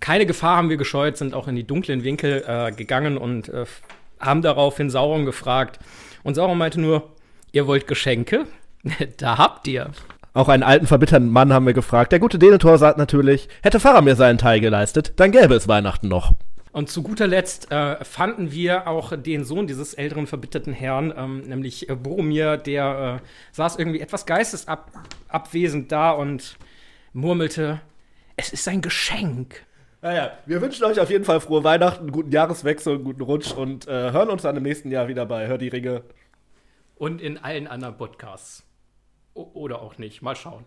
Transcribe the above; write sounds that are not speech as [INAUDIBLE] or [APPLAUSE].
keine Gefahr haben wir gescheut, sind auch in die dunklen Winkel äh, gegangen und äh, haben daraufhin Sauron gefragt. Und Sauron meinte nur, ihr wollt Geschenke? [LAUGHS] da habt ihr. Auch einen alten, verbitterten Mann haben wir gefragt. Der gute Denethor sagt natürlich, hätte Faramir seinen Teil geleistet, dann gäbe es Weihnachten noch. Und zu guter Letzt äh, fanden wir auch den Sohn dieses älteren, verbitterten Herrn, ähm, nämlich äh, Boromir, der äh, saß irgendwie etwas geistesabwesend da und murmelte, es ist ein Geschenk. Naja, wir wünschen euch auf jeden Fall frohe Weihnachten, guten Jahreswechsel, guten Rutsch und äh, hören uns dann im nächsten Jahr wieder bei Hör die Ringe. Und in allen anderen Podcasts. O oder auch nicht. Mal schauen.